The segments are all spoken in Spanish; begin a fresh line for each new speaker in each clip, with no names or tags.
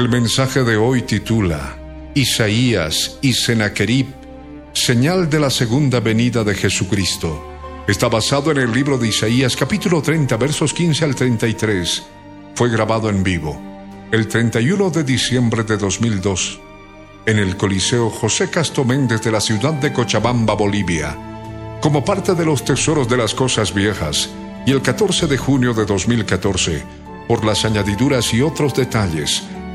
El mensaje de hoy titula Isaías y Senaquerib, señal de la segunda venida de Jesucristo. Está basado en el libro de Isaías capítulo 30 versos 15 al 33. Fue grabado en vivo el 31 de diciembre de 2002 en el Coliseo José Castro Méndez de la ciudad de Cochabamba, Bolivia, como parte de los tesoros de las cosas viejas, y el 14 de junio de 2014, por las añadiduras y otros detalles,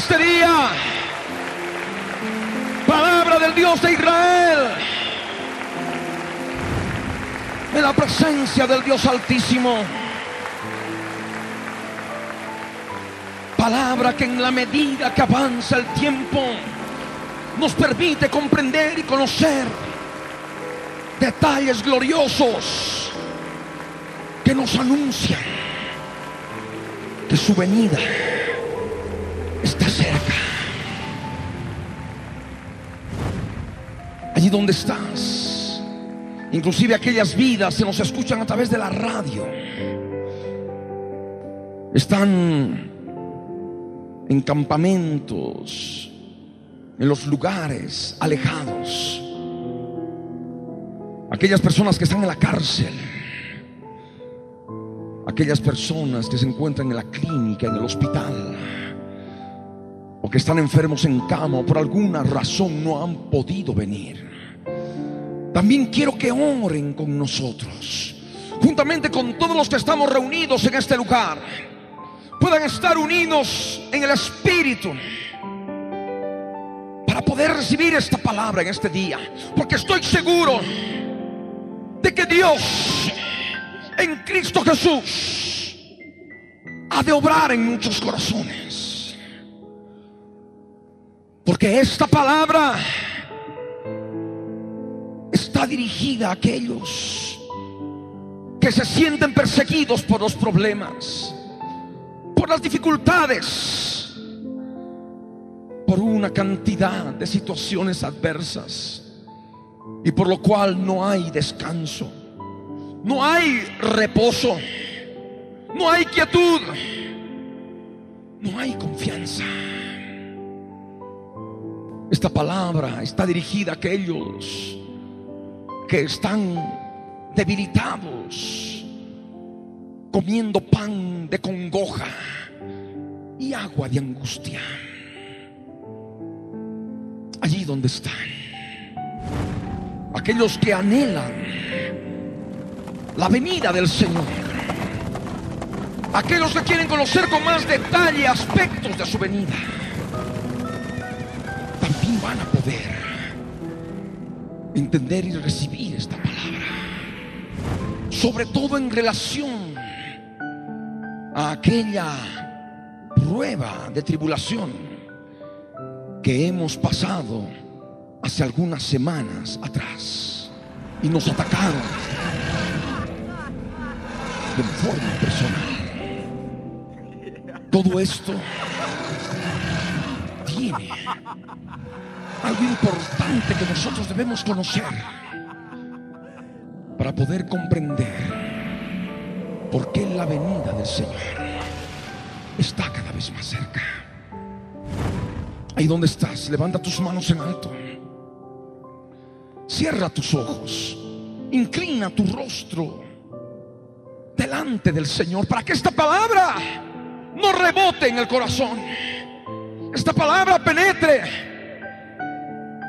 Este día. Palabra del Dios de Israel. En la presencia del Dios Altísimo. Palabra que en la medida que avanza el tiempo nos permite comprender y conocer detalles gloriosos que nos anuncian que su venida Allí donde estás, inclusive aquellas vidas se nos escuchan a través de la radio, están en campamentos, en los lugares alejados. Aquellas personas que están en la cárcel, aquellas personas que se encuentran en la clínica, en el hospital, o que están enfermos en cama o por alguna razón no han podido venir. También quiero que oren con nosotros, juntamente con todos los que estamos reunidos en este lugar puedan estar unidos en el Espíritu para poder recibir esta palabra en este día. Porque estoy seguro de que Dios en Cristo Jesús ha de obrar en muchos corazones. Porque esta palabra está dirigida a aquellos que se sienten perseguidos por los problemas por las dificultades, por una cantidad de situaciones adversas y por lo cual no hay descanso, no hay reposo, no hay quietud, no hay confianza. Esta palabra está dirigida a aquellos que están debilitados, comiendo pan de congoja y agua de angustia. Allí donde están. Aquellos que anhelan la venida del Señor. Aquellos que quieren conocer con más detalle aspectos de su venida. Van a poder entender y recibir esta palabra. Sobre todo en relación a aquella prueba de tribulación que hemos pasado hace algunas semanas atrás y nos atacaron de forma personal. Todo esto algo importante que nosotros debemos conocer. para poder comprender por qué la venida del Señor está cada vez más cerca. Ahí donde estás, levanta tus manos en alto. Cierra tus ojos. Inclina tu rostro delante del Señor para que esta palabra no rebote en el corazón. Esta palabra penetre.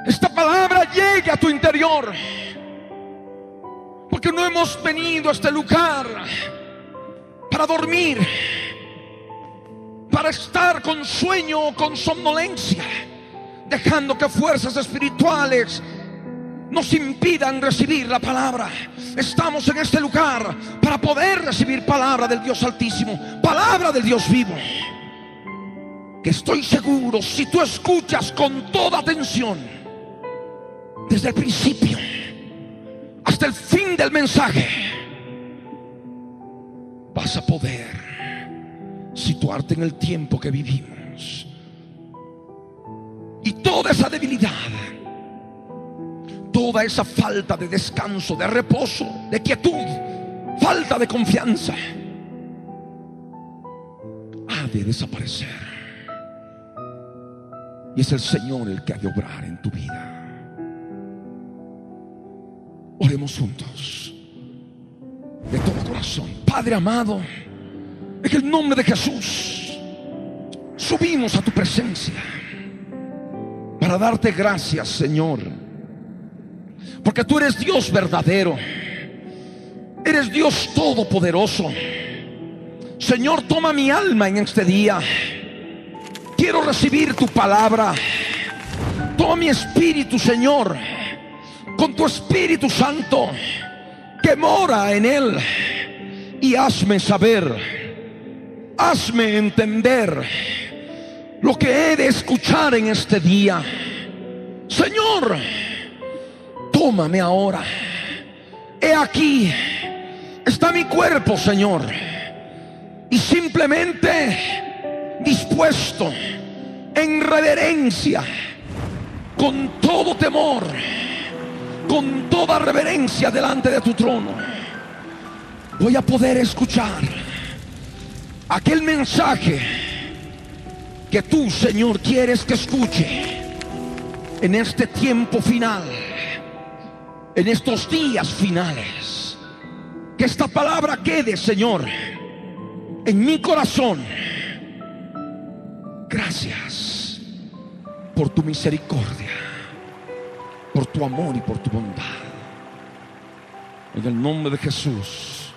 Esta palabra llegue a tu interior. Porque no hemos venido a este lugar para dormir para estar con sueño o con somnolencia, dejando que fuerzas espirituales nos impidan recibir la palabra. Estamos en este lugar para poder recibir palabra del Dios Altísimo, palabra del Dios vivo. Que estoy seguro, si tú escuchas con toda atención, desde el principio hasta el fin del mensaje, vas a poder situarte en el tiempo que vivimos. Y toda esa debilidad, toda esa falta de descanso, de reposo, de quietud, falta de confianza, ha de desaparecer. Y es el Señor el que ha de obrar en tu vida. Oremos juntos, de todo corazón. Padre amado, en el nombre de Jesús, subimos a tu presencia para darte gracias, Señor. Porque tú eres Dios verdadero. Eres Dios todopoderoso. Señor, toma mi alma en este día. Quiero recibir tu palabra. Toma mi espíritu, Señor, con tu Espíritu Santo que mora en él. Y hazme saber hazme entender lo que he de escuchar en este día. Señor, tómame ahora. He aquí, está mi cuerpo, Señor. Y simplemente dispuesto en reverencia, con todo temor, con toda reverencia delante de tu trono, voy a poder escuchar aquel mensaje que tú, Señor, quieres que escuche en este tiempo final, en estos días finales. Que esta palabra quede, Señor, en mi corazón. Gracias por tu misericordia, por tu amor y por tu bondad. En el nombre de Jesús,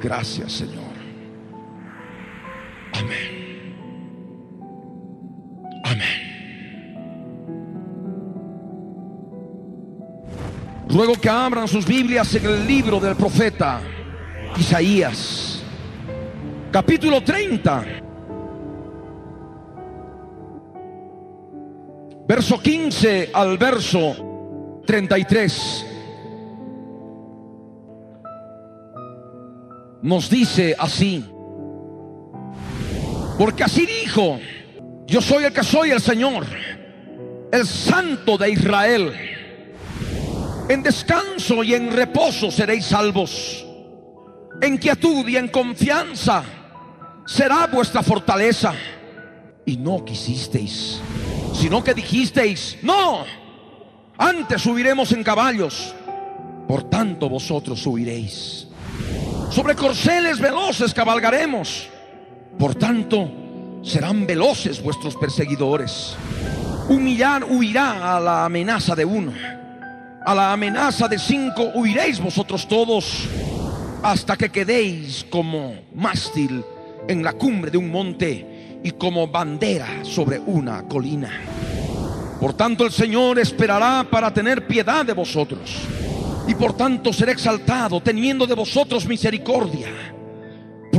gracias, Señor. Amén. Amén. Ruego que abran sus Biblias en el libro del profeta Isaías, capítulo 30, verso 15 al verso 33. Nos dice así. Porque así dijo, yo soy el que soy el Señor, el Santo de Israel. En descanso y en reposo seréis salvos. En quietud y en confianza será vuestra fortaleza. Y no quisisteis, sino que dijisteis, no, antes subiremos en caballos. Por tanto vosotros subiréis. Sobre corceles veloces cabalgaremos por tanto, serán veloces vuestros perseguidores. Un huirá a la amenaza de uno. A la amenaza de cinco huiréis vosotros todos hasta que quedéis como mástil en la cumbre de un monte y como bandera sobre una colina. Por tanto el Señor esperará para tener piedad de vosotros. Y por tanto será exaltado teniendo de vosotros misericordia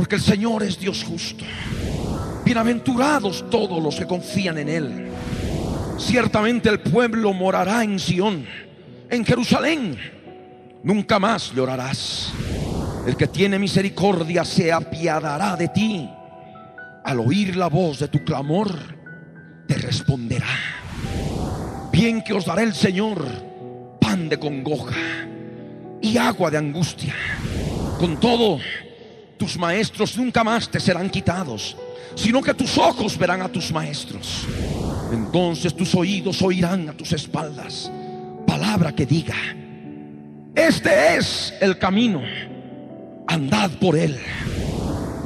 porque el Señor es Dios justo. Bienaventurados todos los que confían en Él. Ciertamente el pueblo morará en Sión, en Jerusalén. Nunca más llorarás. El que tiene misericordia se apiadará de ti. Al oír la voz de tu clamor, te responderá. Bien que os dará el Señor pan de congoja y agua de angustia. Con todo, tus maestros nunca más te serán quitados, sino que tus ojos verán a tus maestros. Entonces tus oídos oirán a tus espaldas palabra que diga, este es el camino, andad por él.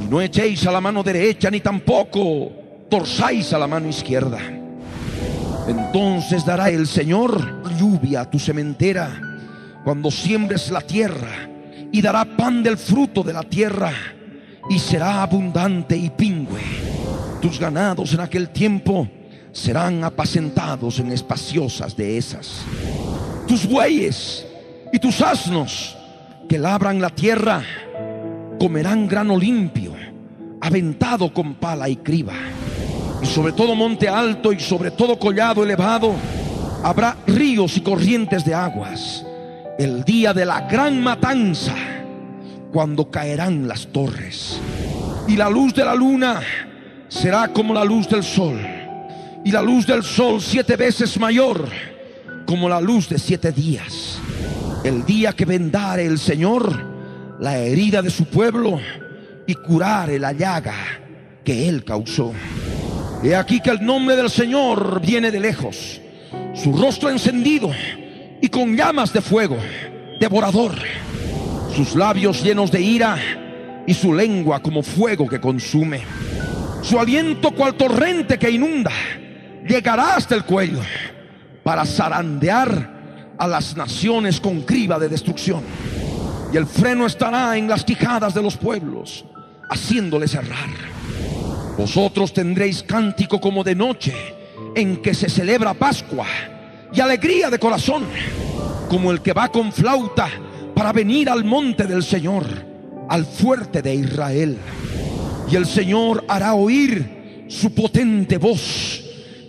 No echéis a la mano derecha ni tampoco torzáis a la mano izquierda. Entonces dará el Señor lluvia a tu sementera cuando siembres la tierra y dará pan del fruto de la tierra y será abundante y pingüe. Tus ganados en aquel tiempo serán apacentados en espaciosas dehesas. Tus bueyes y tus asnos que labran la tierra comerán grano limpio, aventado con pala y criba. Y sobre todo monte alto y sobre todo collado elevado habrá ríos y corrientes de aguas. El día de la gran matanza, cuando caerán las torres. Y la luz de la luna será como la luz del sol. Y la luz del sol siete veces mayor como la luz de siete días. El día que vendare el Señor la herida de su pueblo y curare la llaga que él causó. He aquí que el nombre del Señor viene de lejos, su rostro encendido y con llamas de fuego, devorador, sus labios llenos de ira y su lengua como fuego que consume. Su aliento cual torrente que inunda, llegará hasta el cuello para zarandear a las naciones con criba de destrucción. Y el freno estará en las quijadas de los pueblos, haciéndoles cerrar. Vosotros tendréis cántico como de noche, en que se celebra Pascua, y alegría de corazón, como el que va con flauta para venir al monte del Señor, al fuerte de Israel. Y el Señor hará oír su potente voz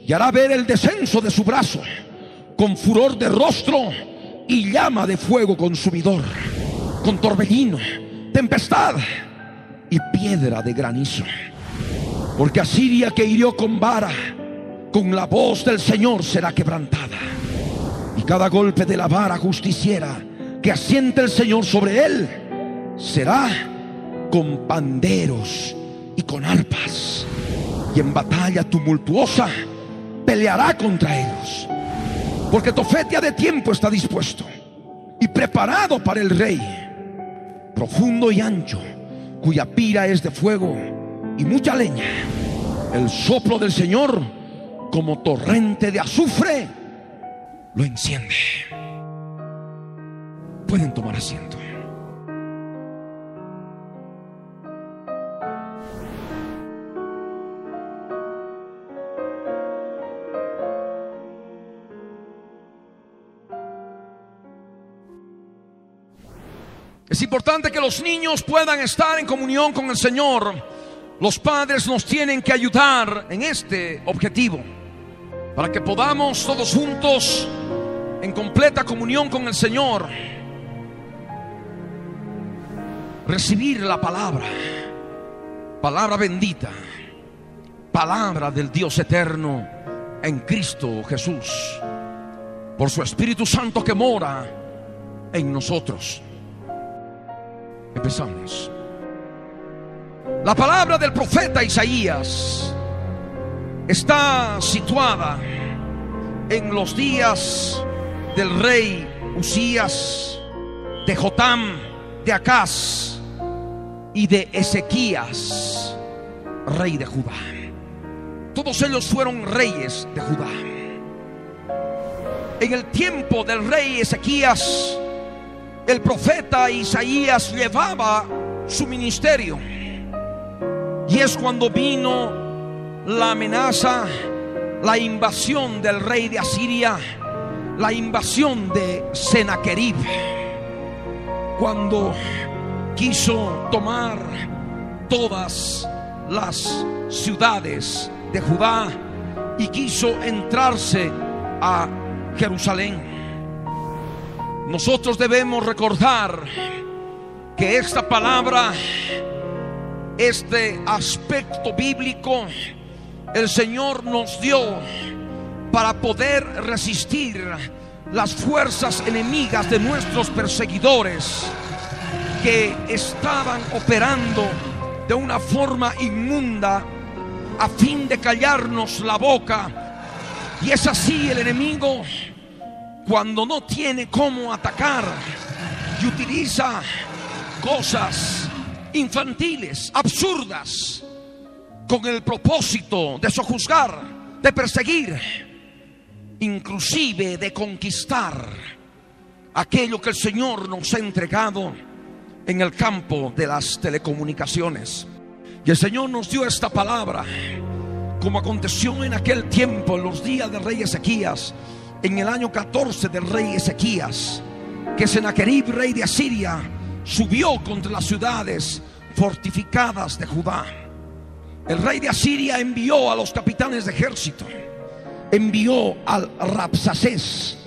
y hará ver el descenso de su brazo con furor de rostro y llama de fuego consumidor, con torbellino, tempestad y piedra de granizo. Porque Asiria que hirió con vara, con la voz del Señor será quebrantada. Y cada golpe de la vara justiciera que asiente el Señor sobre él será con panderos y con arpas. Y en batalla tumultuosa peleará contra ellos porque Tofetia de tiempo está dispuesto y preparado para el rey, profundo y ancho, cuya pira es de fuego y mucha leña. El soplo del Señor, como torrente de azufre, lo enciende. Pueden tomar asiento. Es importante que los niños puedan estar en comunión con el Señor. Los padres nos tienen que ayudar en este objetivo para que podamos todos juntos en completa comunión con el Señor recibir la palabra, palabra bendita, palabra del Dios eterno en Cristo Jesús, por su Espíritu Santo que mora en nosotros. Empezamos. La palabra del profeta Isaías está situada en los días del rey Usías, de Jotam, de Acaz y de Ezequías, rey de Judá. Todos ellos fueron reyes de Judá. En el tiempo del rey Ezequías, el profeta Isaías llevaba su ministerio. Y es cuando vino la amenaza, la invasión del rey de Asiria, la invasión de Sennacherib. Cuando quiso tomar todas las ciudades de Judá y quiso entrarse a Jerusalén. Nosotros debemos recordar que esta palabra, este aspecto bíblico, el Señor nos dio para poder resistir las fuerzas enemigas de nuestros perseguidores que estaban operando de una forma inmunda a fin de callarnos la boca. Y es así el enemigo cuando no tiene cómo atacar y utiliza cosas infantiles, absurdas, con el propósito de sojuzgar, de perseguir, inclusive de conquistar aquello que el Señor nos ha entregado en el campo de las telecomunicaciones. Y el Señor nos dio esta palabra, como aconteció en aquel tiempo, en los días del rey Ezequías, en el año 14 del rey Ezequías, que Senaquerib, rey de Asiria, subió contra las ciudades fortificadas de Judá. El rey de Asiria envió a los capitanes de ejército, envió al Rapsacés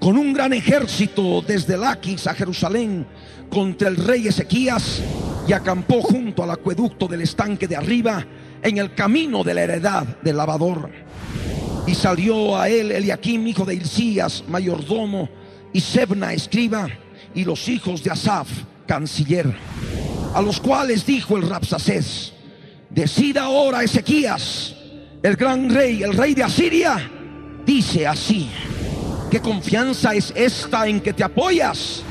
con un gran ejército desde Laquis a Jerusalén contra el rey Ezequías y acampó junto al acueducto del estanque de arriba en el camino de la heredad del lavador. Y salió a él Eliakim, hijo de Hilcías, mayordomo, y Sebna, escriba, y los hijos de Asaf, canciller, a los cuales dijo el Rapsacés, decida ahora Ezequías, el gran rey, el rey de Asiria, dice así, ¿qué confianza es esta en que te apoyas?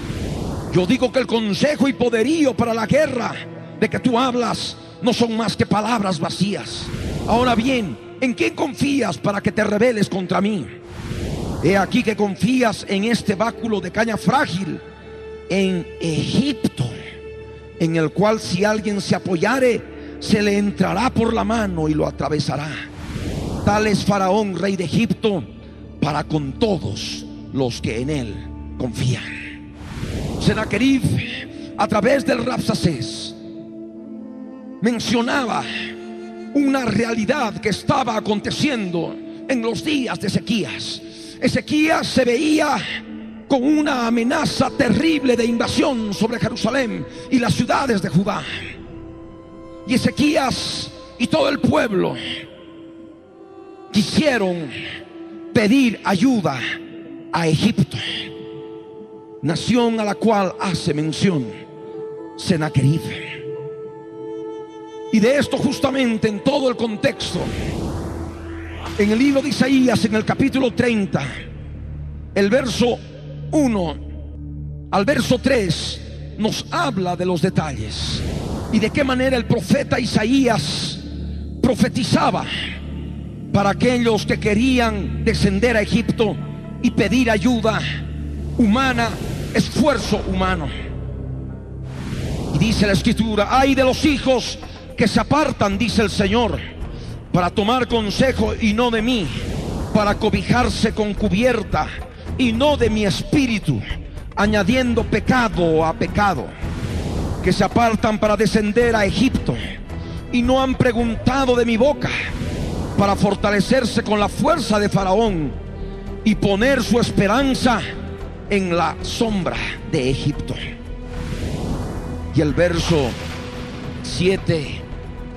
Yo digo que el consejo y poderío para la guerra de que tú hablas no son más que palabras vacías. Ahora bien, ¿en quién confías para que te rebeles contra mí? He aquí que confías en este báculo de caña frágil, en Egipto, en el cual si alguien se apoyare, se le entrará por la mano y lo atravesará. Tal es Faraón, rey de Egipto, para con todos los que en él confían. Senaquerib a través del Rapsacés mencionaba una realidad que estaba aconteciendo en los días de Ezequías. Ezequías se veía con una amenaza terrible de invasión sobre Jerusalén y las ciudades de Judá. Y Ezequías y todo el pueblo quisieron pedir ayuda a Egipto nación a la cual hace mención Senaquerib. Y de esto justamente en todo el contexto, en el libro de Isaías, en el capítulo 30, el verso 1 al verso 3, nos habla de los detalles y de qué manera el profeta Isaías profetizaba para aquellos que querían descender a Egipto y pedir ayuda humana esfuerzo humano. Y dice la escritura, hay de los hijos que se apartan, dice el Señor, para tomar consejo y no de mí, para cobijarse con cubierta y no de mi espíritu, añadiendo pecado a pecado, que se apartan para descender a Egipto y no han preguntado de mi boca, para fortalecerse con la fuerza de Faraón y poner su esperanza en la sombra de Egipto. Y el verso 7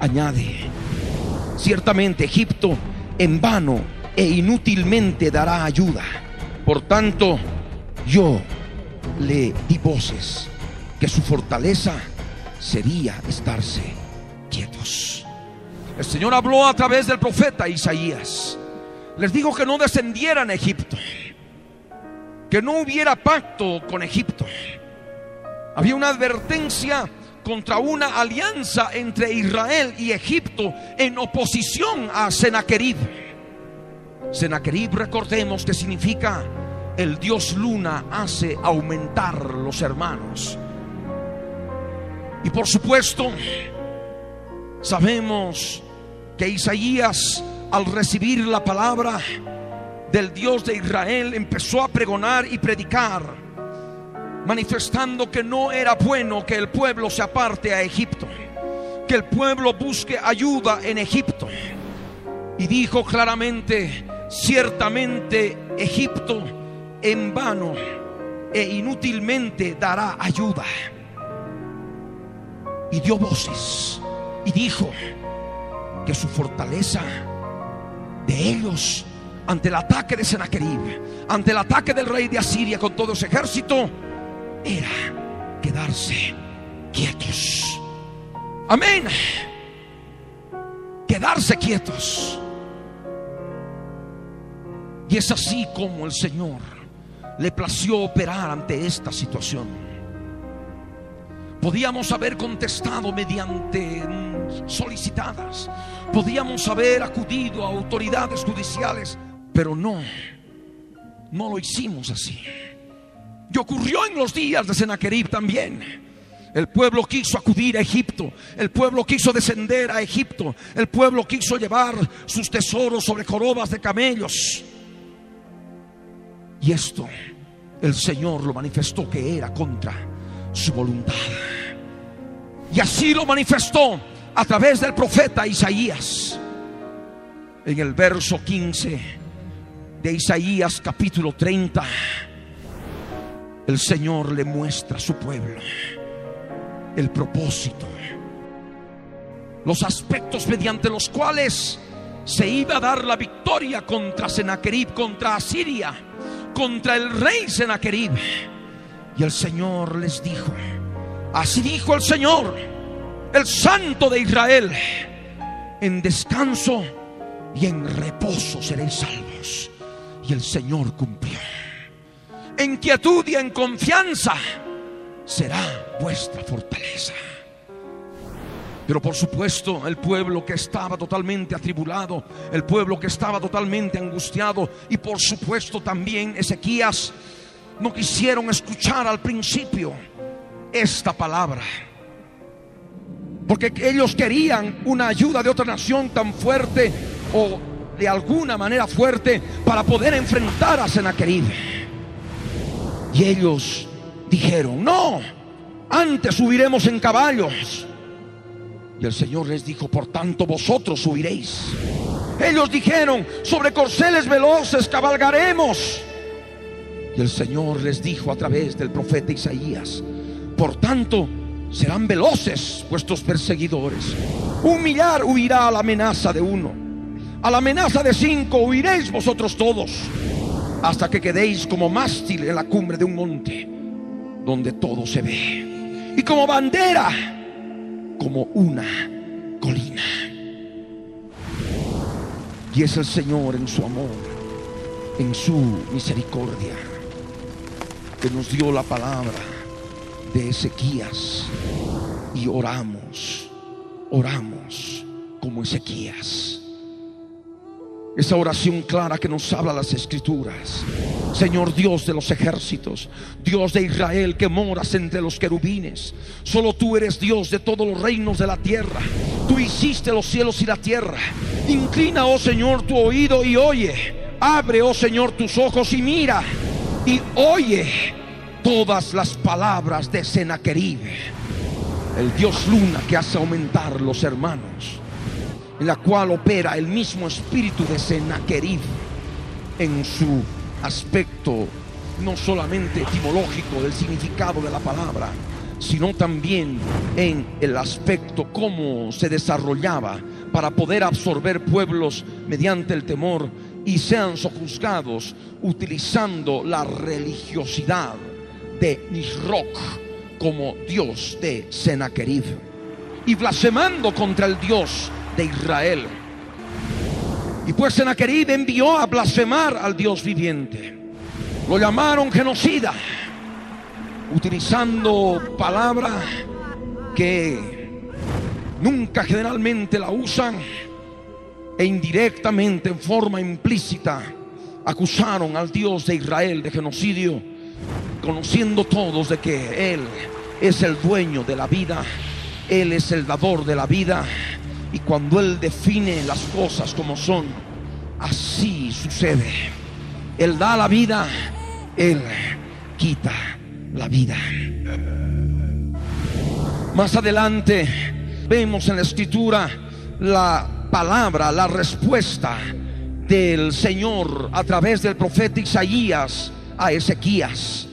añade, ciertamente Egipto en vano e inútilmente dará ayuda. Por tanto, yo le di voces que su fortaleza sería estarse quietos. El Señor habló a través del profeta Isaías. Les dijo que no descendieran a Egipto que no hubiera pacto con Egipto. Había una advertencia contra una alianza entre Israel y Egipto en oposición a Senaquerib. Senaquerib, recordemos que significa el dios luna hace aumentar los hermanos. Y por supuesto, sabemos que Isaías al recibir la palabra del Dios de Israel, empezó a pregonar y predicar, manifestando que no era bueno que el pueblo se aparte a Egipto, que el pueblo busque ayuda en Egipto. Y dijo claramente, ciertamente Egipto en vano e inútilmente dará ayuda. Y dio voces y dijo que su fortaleza de ellos ante el ataque de Sennacherib, ante el ataque del rey de Asiria con todo su ejército, era quedarse quietos. Amén. Quedarse quietos. Y es así como el Señor le plació operar ante esta situación. Podíamos haber contestado mediante solicitadas. Podíamos haber acudido a autoridades judiciales, pero no, no lo hicimos así. Y ocurrió en los días de Sennacherib también. El pueblo quiso acudir a Egipto. El pueblo quiso descender a Egipto. El pueblo quiso llevar sus tesoros sobre corobas de camellos. Y esto el Señor lo manifestó que era contra su voluntad. Y así lo manifestó a través del profeta Isaías. En el verso 15 de Isaías capítulo 30, el Señor le muestra a su pueblo el propósito, los aspectos mediante los cuales se iba a dar la victoria contra Sennacherib, contra Asiria, contra el rey Sennacherib. Y el Señor les dijo, así dijo el Señor, el Santo de Israel, en descanso y en reposo seréis salvos. Y el Señor cumplió. En quietud y en confianza será vuestra fortaleza. Pero por supuesto el pueblo que estaba totalmente atribulado, el pueblo que estaba totalmente angustiado y por supuesto también Ezequías no quisieron escuchar al principio esta palabra. Porque ellos querían una ayuda de otra nación tan fuerte o de alguna manera fuerte para poder enfrentar a Sennacherib. Y ellos dijeron, no, antes subiremos en caballos. Y el Señor les dijo, por tanto vosotros subiréis. Ellos dijeron, sobre corceles veloces cabalgaremos. Y el Señor les dijo a través del profeta Isaías, por tanto serán veloces vuestros perseguidores. Un millar huirá a la amenaza de uno. A la amenaza de cinco huiréis vosotros todos, hasta que quedéis como mástil en la cumbre de un monte, donde todo se ve. Y como bandera como una colina. Y es el Señor en su amor, en su misericordia, que nos dio la palabra de Ezequías. Y oramos, oramos como Ezequías. Esa oración clara que nos habla las escrituras. Señor Dios de los ejércitos, Dios de Israel que moras entre los querubines. Solo tú eres Dios de todos los reinos de la tierra. Tú hiciste los cielos y la tierra. Inclina, oh Señor, tu oído y oye. Abre, oh Señor, tus ojos y mira. Y oye todas las palabras de Sennacherib, el Dios luna que hace aumentar los hermanos en la cual opera el mismo espíritu de Sennacherib en su aspecto no solamente etimológico del significado de la palabra, sino también en el aspecto cómo se desarrollaba para poder absorber pueblos mediante el temor y sean sojuzgados utilizando la religiosidad de Nisroch como dios de Sennacherib y blasfemando contra el dios de Israel. Y pues Sennacherib envió a blasfemar al Dios viviente. Lo llamaron genocida, utilizando palabra que nunca generalmente la usan e indirectamente, en forma implícita, acusaron al Dios de Israel de genocidio, conociendo todos de que Él es el dueño de la vida, Él es el dador de la vida y cuando Él define las cosas como son, así sucede. Él da la vida, Él quita la vida. Más adelante vemos en la escritura la palabra, la respuesta del Señor a través del profeta Isaías a Ezequías.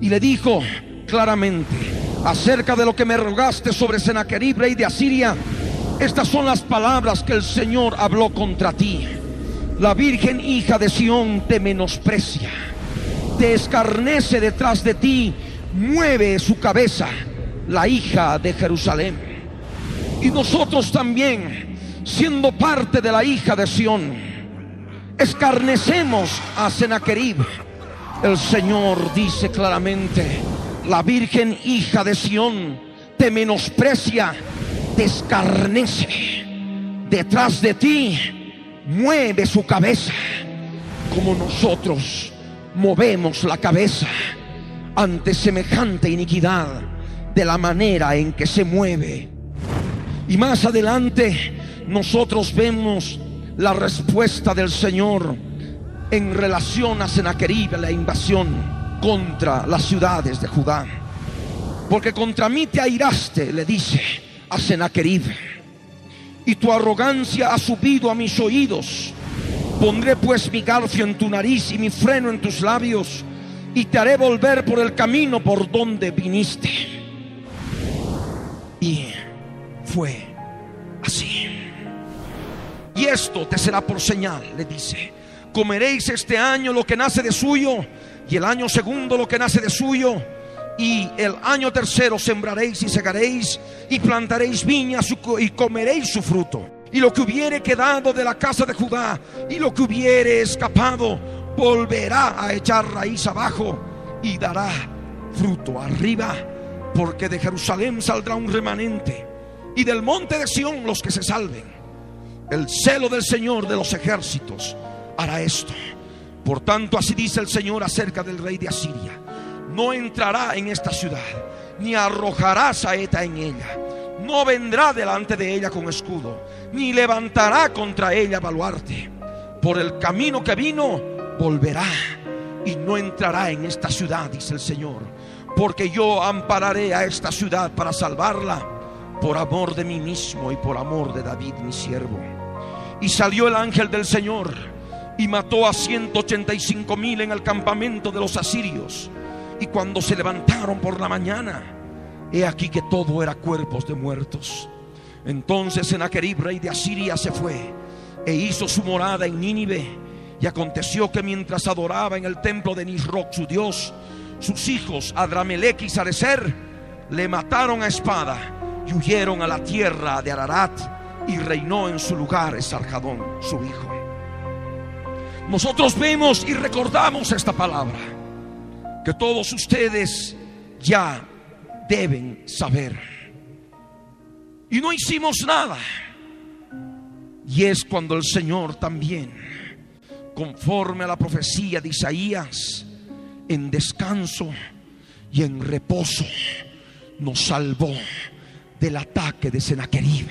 Y le dijo claramente acerca de lo que me rogaste sobre Sennacherib, rey de Asiria estas son las palabras que el Señor habló contra ti. La Virgen hija de Sión te menosprecia, te escarnece detrás de ti, mueve su cabeza la hija de Jerusalén. Y nosotros también, siendo parte de la hija de Sión, escarnecemos a Sennacherib. El Señor dice claramente, la Virgen hija de Sión te menosprecia, te escarnece. Detrás de ti mueve su cabeza como nosotros movemos la cabeza ante semejante iniquidad de la manera en que se mueve. Y más adelante nosotros vemos la respuesta del Señor en relación a Sennacherib, la invasión contra las ciudades de Judá. Porque contra mí te airaste, le dice a Sennacherib, y tu arrogancia ha subido a mis oídos. Pondré pues mi garfio en tu nariz y mi freno en tus labios, y te haré volver por el camino por donde viniste. Y fue así. Y esto te será por señal, le dice. Comeréis este año lo que nace de suyo, y el año segundo lo que nace de suyo, y el año tercero sembraréis y segaréis, y plantaréis viñas y comeréis su fruto. Y lo que hubiere quedado de la casa de Judá, y lo que hubiere escapado, volverá a echar raíz abajo y dará fruto arriba, porque de Jerusalén saldrá un remanente, y del monte de Sión los que se salven. El celo del Señor de los ejércitos hará esto. Por tanto, así dice el Señor acerca del rey de Asiria. No entrará en esta ciudad, ni arrojará saeta en ella. No vendrá delante de ella con escudo, ni levantará contra ella baluarte. Por el camino que vino, volverá y no entrará en esta ciudad, dice el Señor. Porque yo ampararé a esta ciudad para salvarla por amor de mí mismo y por amor de David, mi siervo. Y salió el ángel del Señor y mató a 185 mil en el campamento de los asirios. Y cuando se levantaron por la mañana, he aquí que todo era cuerpos de muertos. Entonces Sennacherib, rey de Asiria, se fue e hizo su morada en Nínive. Y aconteció que mientras adoraba en el templo de Nisroch, su dios, sus hijos Adramelech y Sarecer le mataron a espada y huyeron a la tierra de Ararat y reinó en su lugar Esarjadón, su hijo. Nosotros vemos y recordamos esta palabra que todos ustedes ya deben saber. Y no hicimos nada. Y es cuando el Señor también, conforme a la profecía de Isaías, en descanso y en reposo, nos salvó del ataque de Sennacherib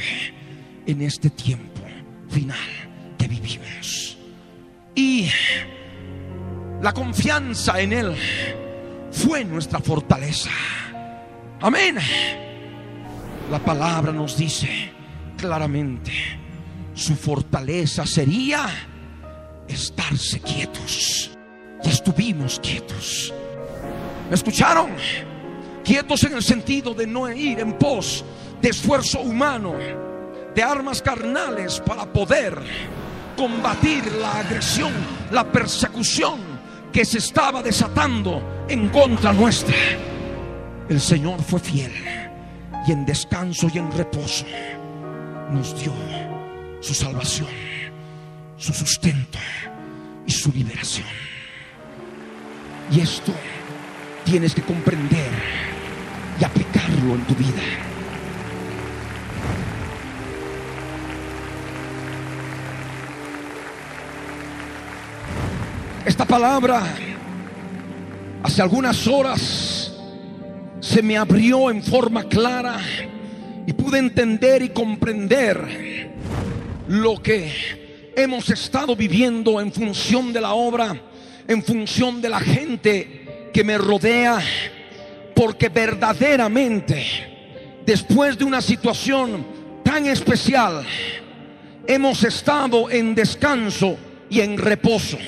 en este tiempo final que vivimos. Y la confianza en Él fue nuestra fortaleza. Amén. La palabra nos dice claramente, su fortaleza sería estarse quietos. Y estuvimos quietos. ¿Me escucharon? Quietos en el sentido de no ir en pos de esfuerzo humano de armas carnales para poder combatir la agresión, la persecución que se estaba desatando en contra nuestra. El Señor fue fiel y en descanso y en reposo nos dio su salvación, su sustento y su liberación. Y esto tienes que comprender y aplicarlo en tu vida. Esta palabra hace algunas horas se me abrió en forma clara y pude entender y comprender lo que hemos estado viviendo en función de la obra, en función de la gente que me rodea, porque verdaderamente después de una situación tan especial, hemos estado en descanso y en reposo.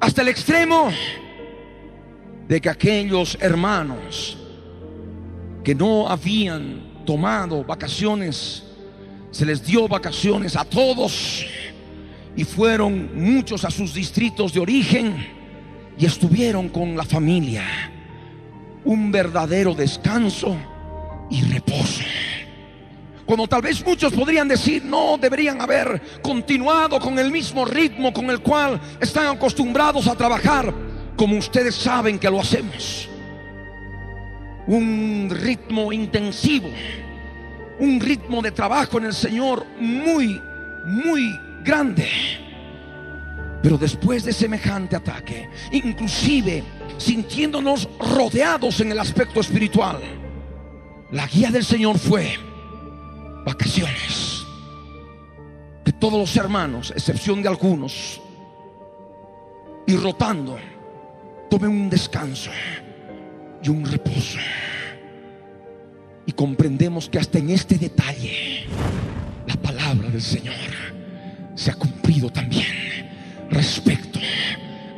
Hasta el extremo de que aquellos hermanos que no habían tomado vacaciones, se les dio vacaciones a todos y fueron muchos a sus distritos de origen y estuvieron con la familia. Un verdadero descanso y reposo. Cuando tal vez muchos podrían decir, no deberían haber continuado con el mismo ritmo con el cual están acostumbrados a trabajar, como ustedes saben que lo hacemos. Un ritmo intensivo, un ritmo de trabajo en el Señor muy, muy grande. Pero después de semejante ataque, inclusive sintiéndonos rodeados en el aspecto espiritual, la guía del Señor fue vacaciones. Que todos los hermanos, excepción de algunos, y rotando, tomen un descanso y un reposo. Y comprendemos que hasta en este detalle la palabra del Señor se ha cumplido también respecto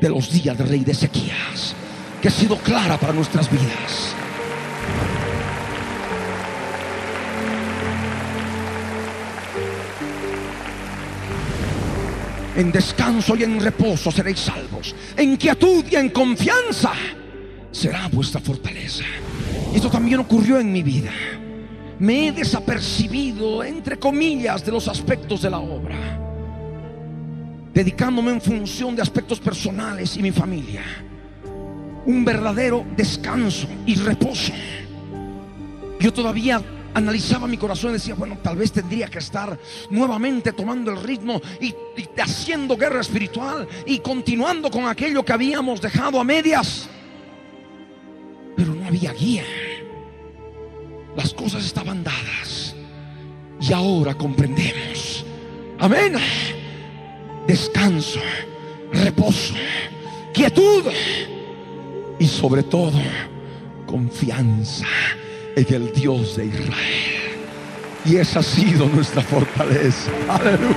de los días del rey de Ezequías, que ha sido clara para nuestras vidas. En descanso y en reposo seréis salvos. En quietud y en confianza será vuestra fortaleza. Esto también ocurrió en mi vida. Me he desapercibido, entre comillas, de los aspectos de la obra. Dedicándome en función de aspectos personales y mi familia. Un verdadero descanso y reposo. Yo todavía analizaba mi corazón y decía, bueno, tal vez tendría que estar nuevamente tomando el ritmo y, haciendo guerra espiritual y continuando con aquello que habíamos dejado a medias. Pero no había guía. Las cosas estaban dadas. Y ahora comprendemos. Amén. Descanso, reposo, quietud y sobre todo confianza el Dios de Israel. Y esa ha sido nuestra fortaleza. Aleluya.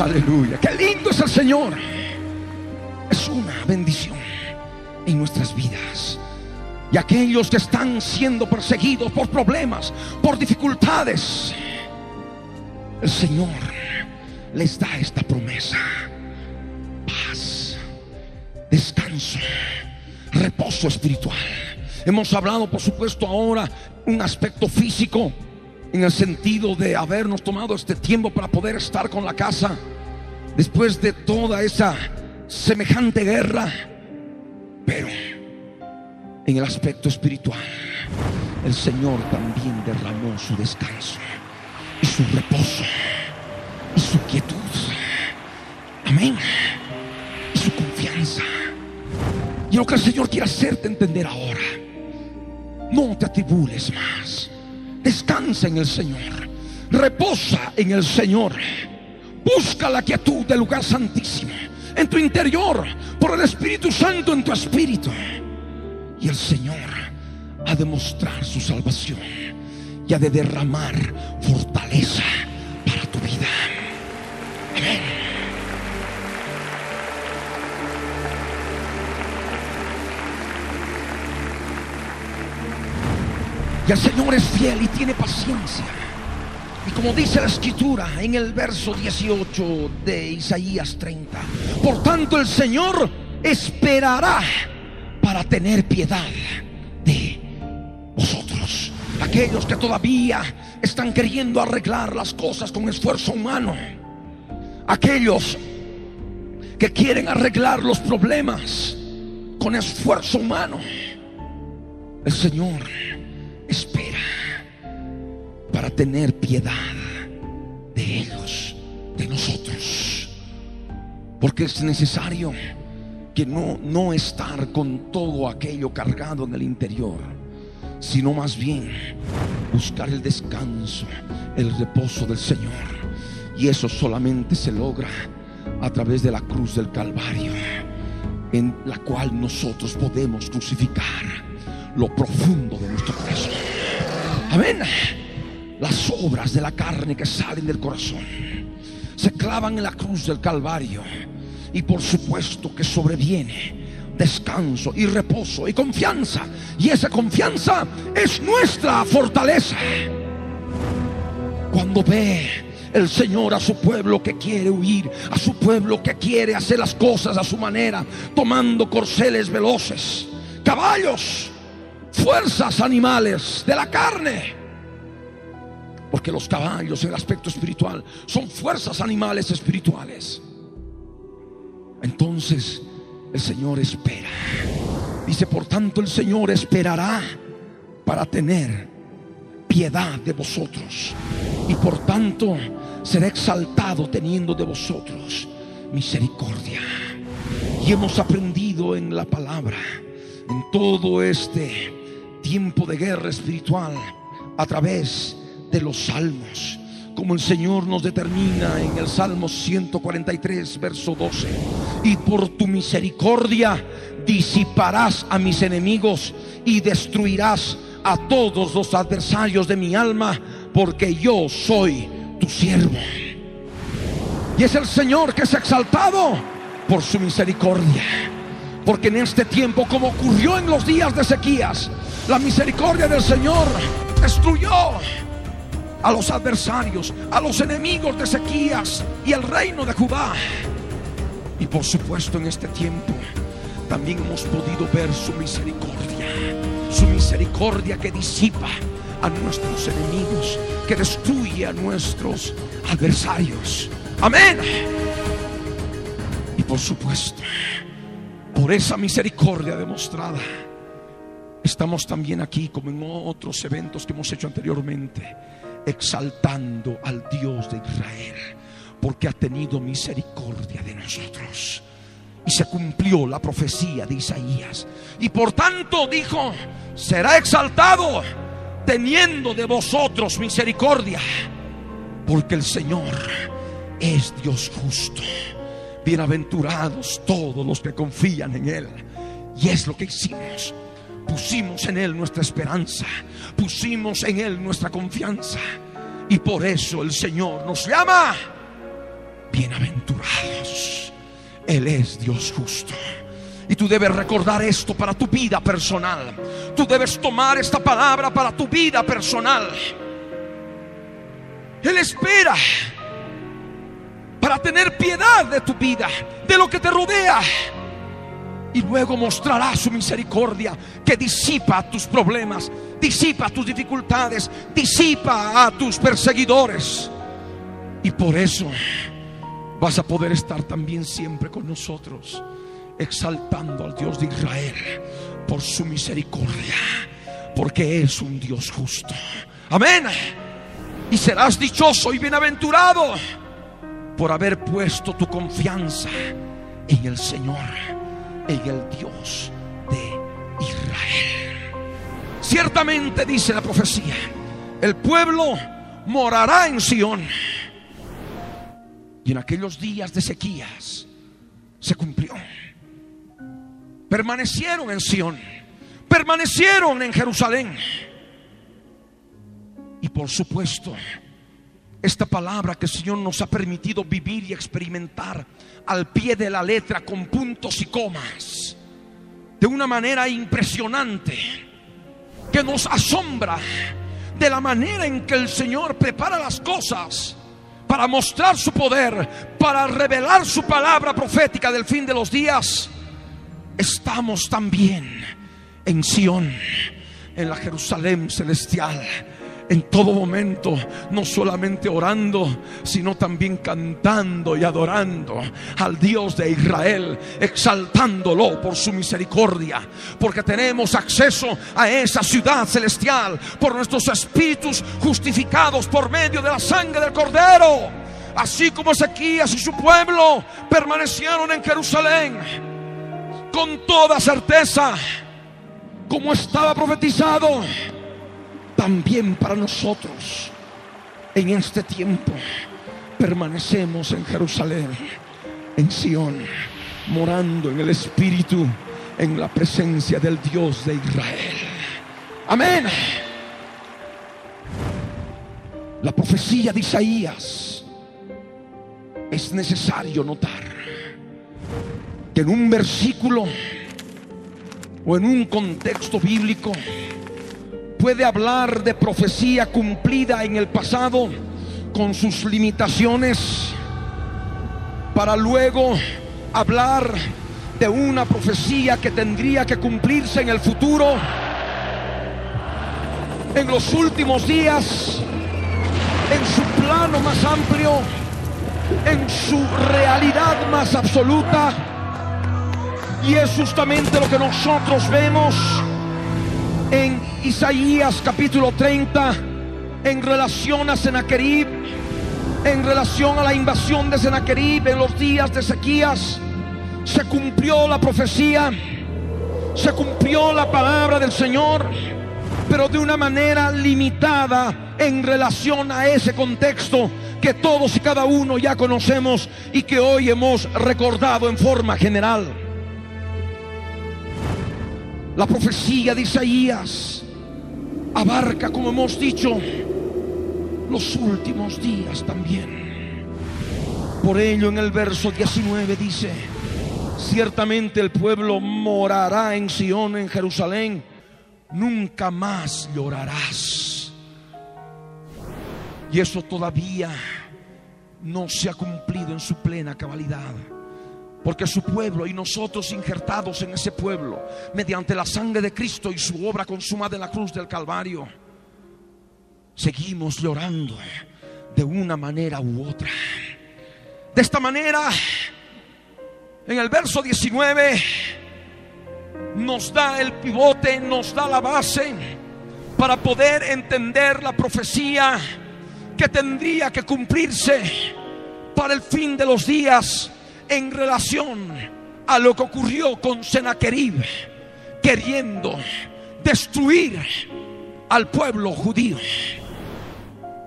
Aleluya. Qué lindo es el Señor. Es una bendición en nuestras vidas. Y aquellos que están siendo perseguidos por problemas, por dificultades, el Señor les da esta promesa descanso, reposo espiritual. Hemos hablado, por supuesto, ahora un aspecto físico, en el sentido de habernos tomado este tiempo para poder estar con la casa, después de toda esa semejante guerra, pero en el aspecto espiritual, el Señor también derramó su descanso y su reposo y su quietud. Amén. Y su confianza. Y lo que el Señor quiere hacerte entender ahora, no te atribules más. Descansa en el Señor. Reposa en el Señor. Busca la quietud del lugar santísimo en tu interior por el Espíritu Santo en tu espíritu. Y el Señor ha de mostrar su salvación y ha de derramar fortaleza para tu vida. Amén. Y el Señor es fiel y tiene paciencia. Y como dice la escritura en el verso 18 de Isaías 30, por tanto el Señor esperará para tener piedad de vosotros. Aquellos que todavía están queriendo arreglar las cosas con esfuerzo humano. Aquellos que quieren arreglar los problemas con esfuerzo humano. El Señor espera para tener piedad de ellos, de nosotros. Porque es necesario que no, no estar con todo aquello cargado en el interior, sino más bien buscar el descanso, el reposo del Señor. Y eso solamente se logra a través de la cruz del Calvario, en la cual nosotros podemos crucificar lo profundo de nuestro. Amén. Las obras de la carne que salen del corazón se clavan en la cruz del Calvario. Y por supuesto que sobreviene descanso y reposo y confianza. Y esa confianza es nuestra fortaleza. Cuando ve el Señor a su pueblo que quiere huir, a su pueblo que quiere hacer las cosas a su manera, tomando corceles veloces, caballos, fuerzas animales de la carne. Porque los caballos en el aspecto espiritual son fuerzas animales espirituales. Entonces el Señor espera. Dice, por tanto el Señor esperará para tener piedad de vosotros. Y por tanto será exaltado teniendo de vosotros misericordia. Y hemos aprendido en la palabra, en todo este tiempo de guerra espiritual, a través de los salmos como el Señor nos determina en el Salmo 143, verso 12. Y por tu misericordia disiparás a mis enemigos y destruirás a todos los adversarios de mi alma, porque yo soy tu siervo. Y es el Señor que es exaltado por su misericordia. Porque en este tiempo, como ocurrió en los días de sequías, la misericordia del Señor destruyó a los adversarios, a los enemigos de Ezequías y el reino de Judá. Y por supuesto en este tiempo también hemos podido ver su misericordia, su misericordia que disipa a nuestros enemigos, que destruye a nuestros adversarios. Amén. Y por supuesto, por esa misericordia demostrada, estamos también aquí como en otros eventos que hemos hecho anteriormente exaltando al Dios de Israel, porque ha tenido misericordia de nosotros. Y se cumplió la profecía de Isaías. Y por tanto dijo, será exaltado teniendo de vosotros misericordia, porque el Señor es Dios justo. Bienaventurados todos los que confían en Él. Y es lo que hicimos pusimos en Él nuestra esperanza, pusimos en Él nuestra confianza. Y por eso el Señor nos llama bienaventurados. Él es Dios justo. Y tú debes recordar esto para tu vida personal. Tú debes tomar esta palabra para tu vida personal. Él espera para tener piedad de tu vida, de lo que te rodea y luego mostrará su misericordia que disipa tus problemas, disipa tus dificultades, disipa a tus perseguidores. Y por eso vas a poder estar también siempre con nosotros, exaltando al Dios de Israel por su misericordia, porque es un Dios justo. Amén. Y serás dichoso y bienaventurado por haber puesto tu confianza en el Señor en el Dios de Israel. Ciertamente dice la profecía, el pueblo morará en Sión. Y en aquellos días de sequías se cumplió. Permanecieron en Sión, permanecieron en Jerusalén. Y por supuesto, esta palabra que el Señor nos ha permitido vivir y experimentar al pie de la letra con puntos y comas, de una manera impresionante, que nos asombra de la manera en que el Señor prepara las cosas para mostrar su poder, para revelar su palabra profética del fin de los días. Estamos también en Sión, en la Jerusalén celestial en todo momento, no solamente orando, sino también cantando y adorando al Dios de Israel, exaltándolo por su misericordia, porque tenemos acceso a esa ciudad celestial por nuestros espíritus justificados por medio de la sangre del Cordero. Así como Ezequías y su pueblo permanecieron en Jerusalén con toda certeza, como estaba profetizado también para nosotros en este tiempo permanecemos en Jerusalén, en Sión, morando en el Espíritu, en la presencia del Dios de Israel. Amén. La profecía de Isaías es necesario notar que en un versículo o en un contexto bíblico puede hablar de profecía cumplida en el pasado con sus limitaciones para luego hablar de una profecía que tendría que cumplirse en el futuro, en los últimos días, en su plano más amplio, en su realidad más absoluta. Y es justamente lo que nosotros vemos en Isaías capítulo 30 en relación a Sennacherib, en relación a la invasión de Sennacherib en los días de Ezequías. Se cumplió la profecía, se cumplió la palabra del Señor, pero de una manera limitada en relación a ese contexto que todos y cada uno ya conocemos y que hoy hemos recordado en forma general. La profecía de Isaías abarca, como hemos dicho, los últimos días también. Por ello en el verso 19 dice, ciertamente el pueblo morará en Sión, en Jerusalén, nunca más llorarás. Y eso todavía no se ha cumplido en su plena cabalidad. Porque su pueblo y nosotros injertados en ese pueblo, mediante la sangre de Cristo y su obra consumada en la cruz del Calvario, seguimos llorando de una manera u otra. De esta manera, en el verso 19, nos da el pivote, nos da la base para poder entender la profecía que tendría que cumplirse para el fin de los días en relación a lo que ocurrió con Sennacherib, queriendo destruir al pueblo judío.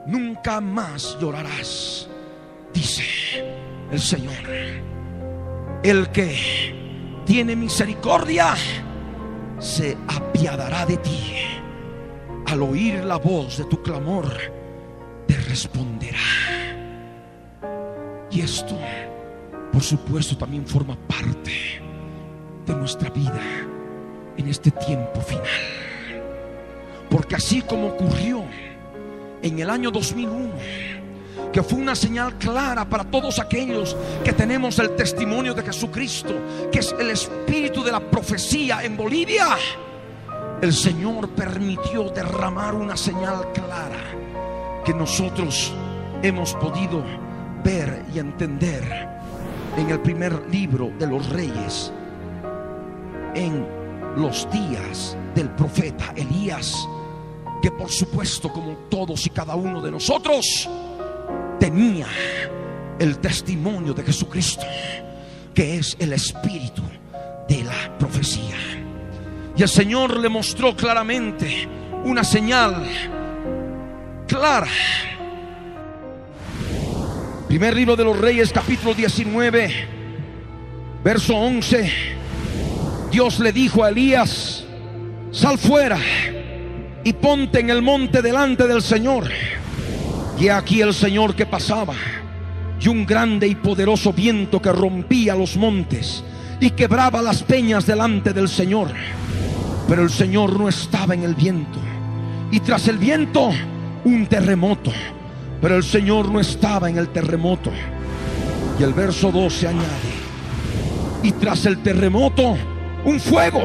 Nunca más llorarás, dice el Señor. El que tiene misericordia se apiadará de ti. Al oír la voz de tu clamor, te responderá. Y esto por supuesto, también forma parte de nuestra vida en este tiempo final. Porque así como ocurrió en el año 2001, que fue una señal clara para todos aquellos que tenemos el testimonio de Jesucristo, que es el espíritu de la profecía en Bolivia, el Señor permitió derramar una señal clara que nosotros hemos podido ver y entender en el primer libro de los reyes, en los días del profeta Elías, que por supuesto como todos y cada uno de nosotros tenía el testimonio de Jesucristo, que es el espíritu de la profecía. Y el Señor le mostró claramente una señal clara Primer libro de los Reyes, capítulo 19, verso 11. Dios le dijo a Elías, sal fuera y ponte en el monte delante del Señor. Y aquí el Señor que pasaba, y un grande y poderoso viento que rompía los montes y quebraba las peñas delante del Señor. Pero el Señor no estaba en el viento. Y tras el viento, un terremoto pero el Señor no estaba en el terremoto. Y el verso 12 añade, y tras el terremoto, un fuego.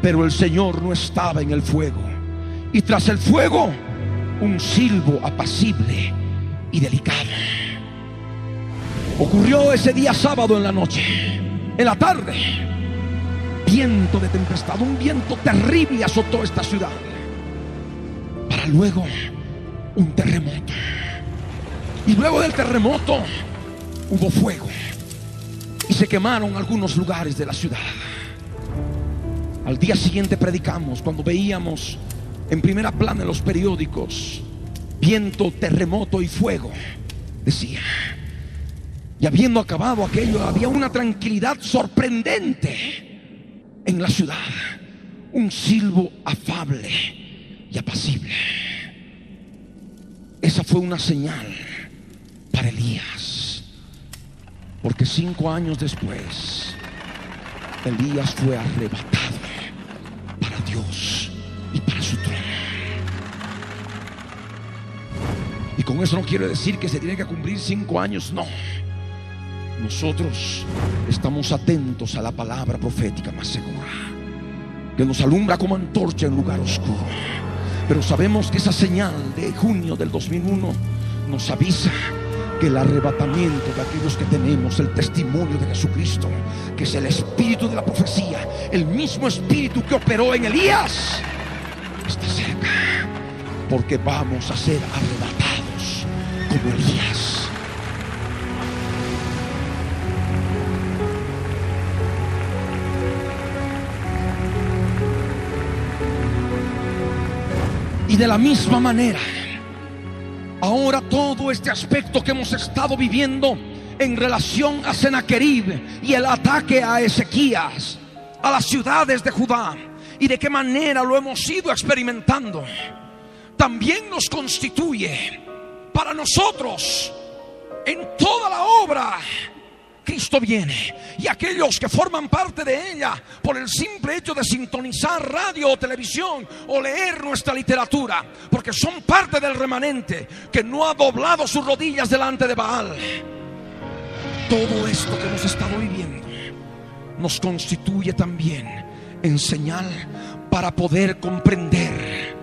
Pero el Señor no estaba en el fuego. Y tras el fuego, un silbo apacible y delicado. Ocurrió ese día sábado en la noche, en la tarde. Viento de tempestad, un viento terrible azotó esta ciudad. Para luego un terremoto. Y luego del terremoto hubo fuego. Y se quemaron algunos lugares de la ciudad. Al día siguiente predicamos cuando veíamos en primera plana en los periódicos viento, terremoto y fuego. Decía. Y habiendo acabado aquello, había una tranquilidad sorprendente en la ciudad. Un silbo afable y apacible. Esa fue una señal para Elías. Porque cinco años después, Elías fue arrebatado Dios y para su trono. Y con eso no quiero decir que se tiene que cumplir cinco años, no. Nosotros estamos atentos a la palabra profética más segura, que nos alumbra como antorcha en lugar oscuro. Pero sabemos que esa señal de junio del 2001 nos avisa que el arrebatamiento de aquellos que tenemos el testimonio de Jesucristo, que es el espíritu de la profecía, el mismo espíritu que operó en Elías, está cerca, porque vamos a ser arrebatados como Elías. Y de la misma manera, ahora todo este aspecto que hemos estado viviendo en relación a Sennacherib y el ataque a Ezequías, a las ciudades de Judá, y de qué manera lo hemos ido experimentando, también nos constituye para nosotros en toda la obra Cristo viene. Y aquellos que forman parte de ella por el simple hecho de sintonizar radio o televisión o leer nuestra literatura, porque son parte del remanente que no ha doblado sus rodillas delante de Baal. Todo esto que hemos estado viviendo nos constituye también en señal para poder comprender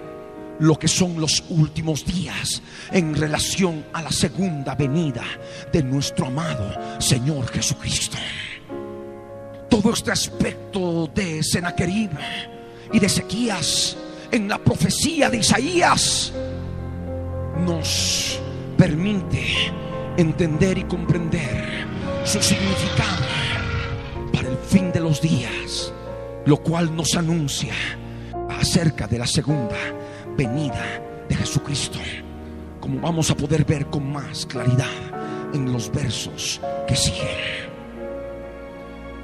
lo que son los últimos días en relación a la segunda venida de nuestro amado Señor Jesucristo. Todo este aspecto de Sennacherib y de Ezequías en la profecía de Isaías nos permite entender y comprender su significado para el fin de los días, lo cual nos anuncia acerca de la segunda venida de Jesucristo, como vamos a poder ver con más claridad en los versos que siguen.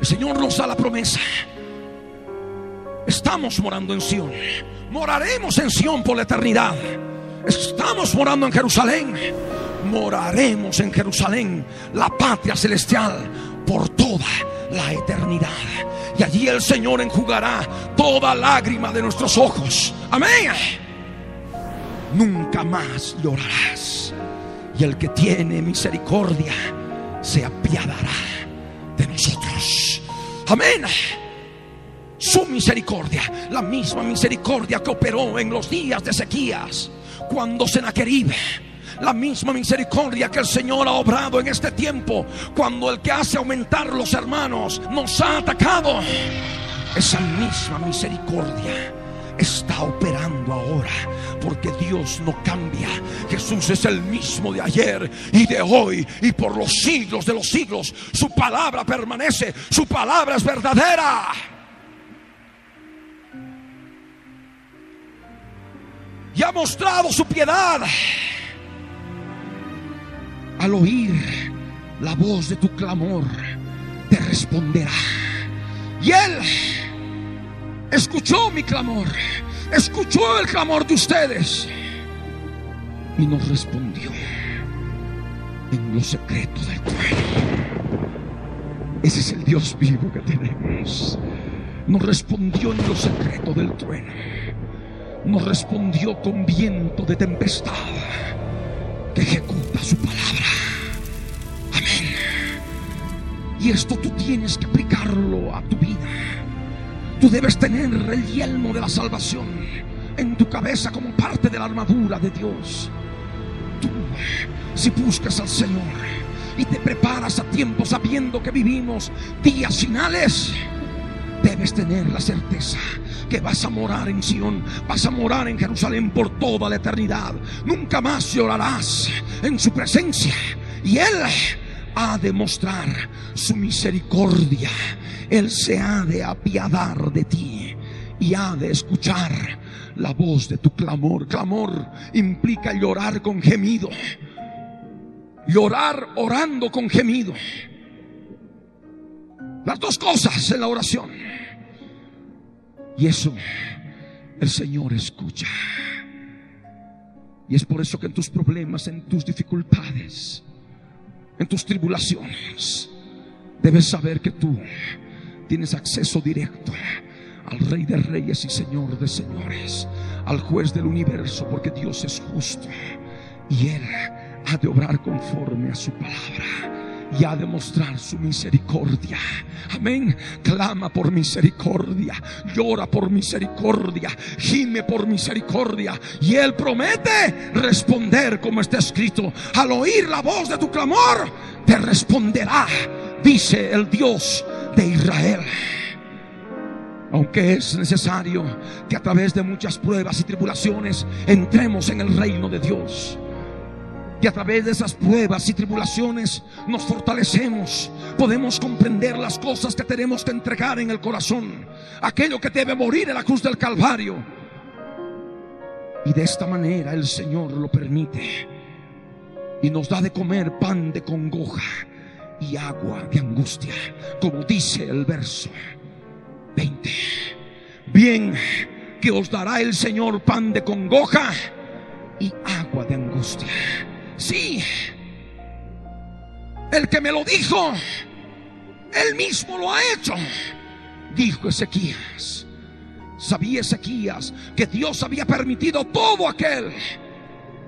El Señor nos da la promesa. Estamos morando en Sión. Moraremos en Sión por la eternidad. Estamos morando en Jerusalén. Moraremos en Jerusalén, la patria celestial, por toda la eternidad. Y allí el Señor enjugará toda lágrima de nuestros ojos. Amén nunca más llorarás. Y el que tiene misericordia se apiadará de nosotros. Amén. Su misericordia, la misma misericordia que operó en los días de Ezequías, cuando Senaquerib la misma misericordia que el Señor ha obrado en este tiempo, cuando el que hace aumentar los hermanos nos ha atacado. Esa misma misericordia está operando ahora porque Dios no cambia. Jesús es el mismo de ayer y de hoy y por los siglos de los siglos. Su palabra permanece, su palabra es verdadera. Y ha mostrado su piedad al oír la voz de tu clamor, te responderá. Y Él escuchó mi clamor, escuchó el clamor de ustedes y nos respondió en lo secreto del trueno. Ese es el Dios vivo que tenemos. Nos respondió en lo secreto del trueno. Nos respondió con viento de tempestad que ejecuta su palabra. Amén. Y esto tú tienes que aplicarlo a tu vida. Tú debes tener el yelmo de la salvación en tu cabeza como parte de la armadura de Dios. Tú, si buscas al Señor y te preparas a tiempo sabiendo que vivimos días finales, debes tener la certeza que vas a morar en Sion, vas a morar en Jerusalén por toda la eternidad. Nunca más llorarás en su presencia y Él ha de mostrar su misericordia. Él se ha de apiadar de ti y ha de escuchar la voz de tu clamor. Clamor implica llorar con gemido. Llorar orando con gemido. Las dos cosas en la oración. Y eso el Señor escucha. Y es por eso que en tus problemas, en tus dificultades, en tus tribulaciones, debes saber que tú tienes acceso directo al Rey de Reyes y Señor de Señores, al juez del universo, porque Dios es justo y Él ha de obrar conforme a su palabra y ha de mostrar su misericordia. Amén. Clama por misericordia, llora por misericordia, gime por misericordia. Y Él promete responder como está escrito. Al oír la voz de tu clamor, te responderá, dice el Dios de Israel. Aunque es necesario que a través de muchas pruebas y tribulaciones entremos en el reino de Dios. Y a través de esas pruebas y tribulaciones nos fortalecemos. Podemos comprender las cosas que tenemos que entregar en el corazón. Aquello que debe morir en la cruz del Calvario. Y de esta manera el Señor lo permite. Y nos da de comer pan de congoja y agua de angustia. Como dice el verso 20. Bien que os dará el Señor pan de congoja y agua de angustia. Sí, el que me lo dijo, él mismo lo ha hecho, dijo Ezequías. Sabía Ezequías que Dios había permitido todo aquel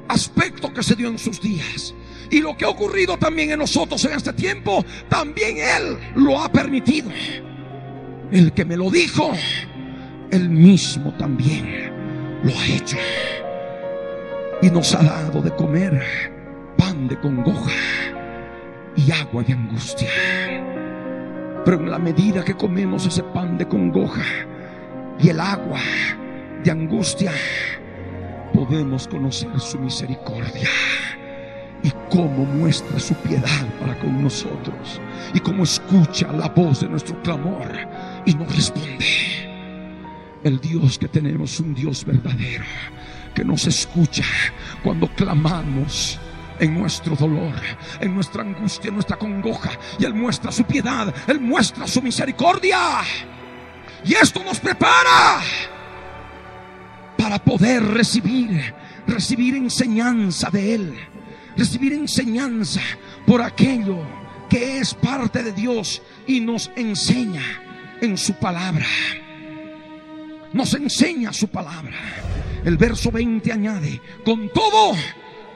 aspecto que se dio en sus días. Y lo que ha ocurrido también en nosotros en este tiempo, también Él lo ha permitido. El que me lo dijo, Él mismo también lo ha hecho. Y nos ha dado de comer pan de congoja y agua de angustia. Pero en la medida que comemos ese pan de congoja y el agua de angustia, podemos conocer su misericordia y cómo muestra su piedad para con nosotros y cómo escucha la voz de nuestro clamor y nos responde. El Dios que tenemos, un Dios verdadero, que nos escucha cuando clamamos en nuestro dolor, en nuestra angustia, en nuestra congoja. Y Él muestra su piedad, Él muestra su misericordia. Y esto nos prepara para poder recibir, recibir enseñanza de Él, recibir enseñanza por aquello que es parte de Dios y nos enseña en su palabra. Nos enseña su palabra. El verso 20 añade, con todo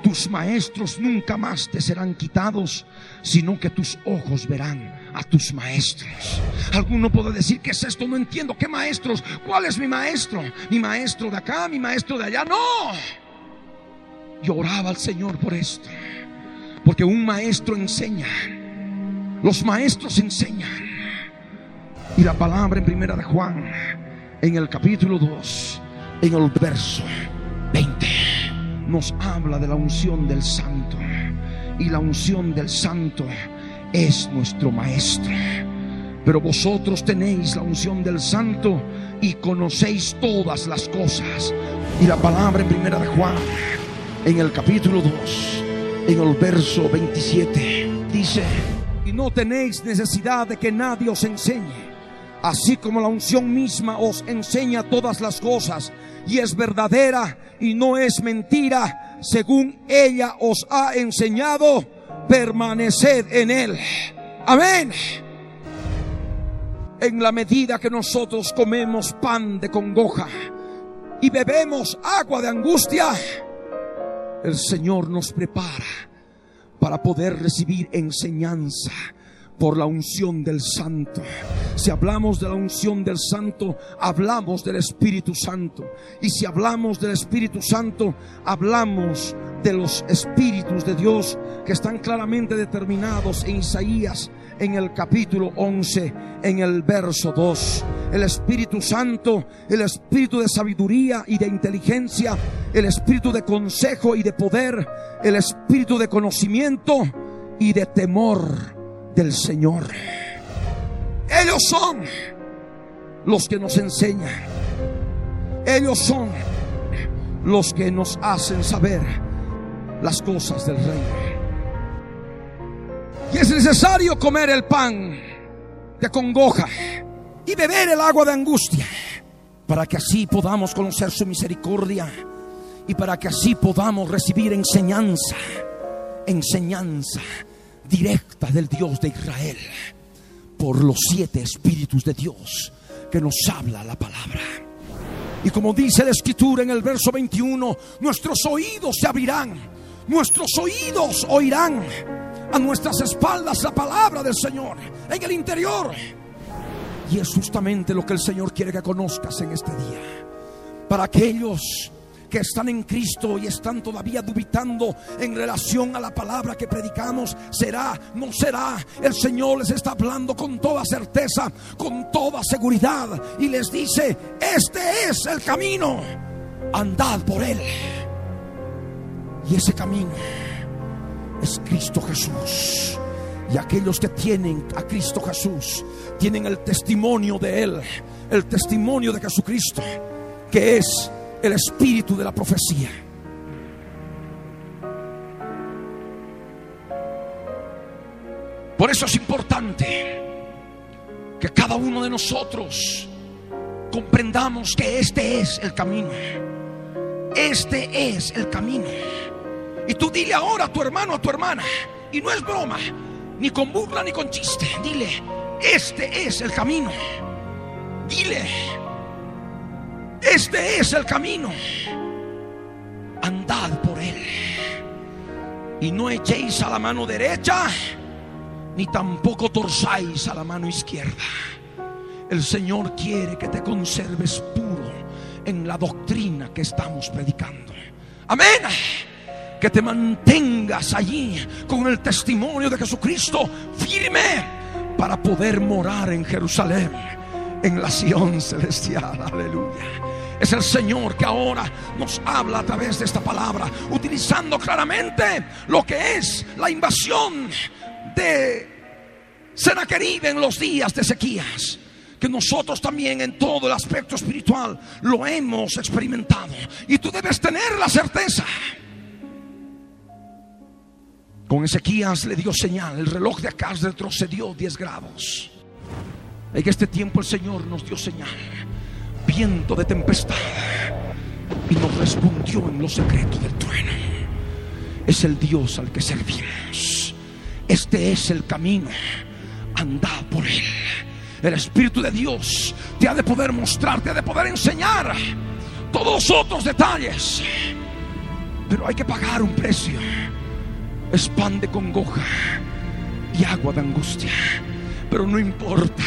tus maestros nunca más te serán quitados, sino que tus ojos verán a tus maestros. Alguno puede decir, ¿qué es esto? No entiendo. ¿Qué maestros? ¿Cuál es mi maestro? ¿Mi maestro de acá? ¿Mi maestro de allá? No. Yo oraba al Señor por esto. Porque un maestro enseña. Los maestros enseñan. Y la palabra en primera de Juan, en el capítulo 2, en el verso 20 nos habla de la unción del santo. Y la unción del santo es nuestro maestro. Pero vosotros tenéis la unción del santo y conocéis todas las cosas. Y la palabra en primera de Juan, en el capítulo 2, en el verso 27, dice, y no tenéis necesidad de que nadie os enseñe así como la unción misma os enseña todas las cosas y es verdadera y no es mentira, según ella os ha enseñado, permaneced en él. Amén. En la medida que nosotros comemos pan de congoja y bebemos agua de angustia, el Señor nos prepara para poder recibir enseñanza por la unción del Santo. Si hablamos de la unción del Santo, hablamos del Espíritu Santo. Y si hablamos del Espíritu Santo, hablamos de los Espíritus de Dios que están claramente determinados en Isaías en el capítulo 11, en el verso 2. El Espíritu Santo, el Espíritu de sabiduría y de inteligencia, el Espíritu de consejo y de poder, el Espíritu de conocimiento y de temor del Señor. Ellos son los que nos enseñan. Ellos son los que nos hacen saber las cosas del reino. Y es necesario comer el pan de congoja y beber el agua de angustia para que así podamos conocer su misericordia y para que así podamos recibir enseñanza, enseñanza directa del Dios de Israel por los siete espíritus de Dios que nos habla la palabra. Y como dice la escritura en el verso 21, nuestros oídos se abrirán, nuestros oídos oirán a nuestras espaldas la palabra del Señor en el interior. Y es justamente lo que el Señor quiere que conozcas en este día. Para aquellos que están en Cristo y están todavía dubitando en relación a la palabra que predicamos, será, no será. El Señor les está hablando con toda certeza, con toda seguridad y les dice, este es el camino, andad por él. Y ese camino es Cristo Jesús. Y aquellos que tienen a Cristo Jesús tienen el testimonio de Él, el testimonio de Jesucristo, que es el espíritu de la profecía. Por eso es importante que cada uno de nosotros comprendamos que este es el camino. Este es el camino. Y tú dile ahora a tu hermano, a tu hermana, y no es broma, ni con burla ni con chiste, dile, este es el camino. Dile, este es el camino. Andad por él. Y no echéis a la mano derecha, ni tampoco torzáis a la mano izquierda. El Señor quiere que te conserves puro en la doctrina que estamos predicando. Amén. Que te mantengas allí con el testimonio de Jesucristo firme para poder morar en Jerusalén, en la Sion celestial. Aleluya. Es el Señor que ahora nos habla a través de esta palabra, utilizando claramente lo que es la invasión de Senaquerib en los días de sequías que nosotros también en todo el aspecto espiritual lo hemos experimentado. Y tú debes tener la certeza. Con Ezequías le dio señal, el reloj de acá retrocedió 10 grados. En este tiempo el Señor nos dio señal viento de tempestad y nos respondió en lo secreto del trueno. Es el Dios al que servimos. Este es el camino. Anda por él. El Espíritu de Dios te ha de poder mostrar, te ha de poder enseñar todos los otros detalles. Pero hay que pagar un precio. Es pan de congoja y agua de angustia. Pero no importa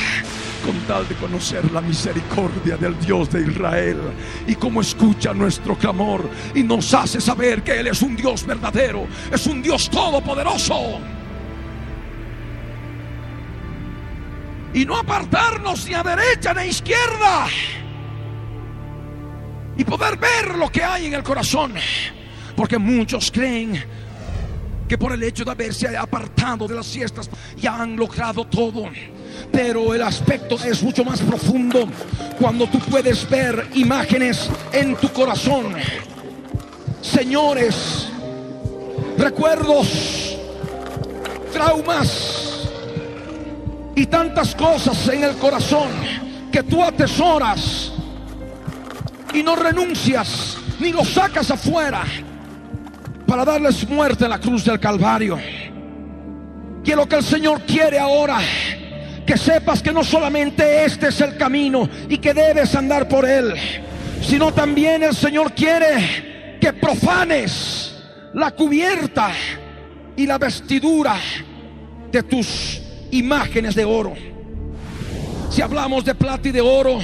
con tal de conocer la misericordia del Dios de Israel y cómo escucha nuestro clamor y nos hace saber que Él es un Dios verdadero, es un Dios todopoderoso. Y no apartarnos ni a derecha ni a izquierda. Y poder ver lo que hay en el corazón. Porque muchos creen que por el hecho de haberse apartado de las fiestas ya han logrado todo. Pero el aspecto es mucho más profundo cuando tú puedes ver imágenes en tu corazón. Señores, recuerdos, traumas y tantas cosas en el corazón que tú atesoras y no renuncias ni lo sacas afuera para darles muerte en la cruz del Calvario. Que lo que el Señor quiere ahora, que sepas que no solamente este es el camino y que debes andar por él, sino también el Señor quiere que profanes la cubierta y la vestidura de tus imágenes de oro. Si hablamos de plata y de oro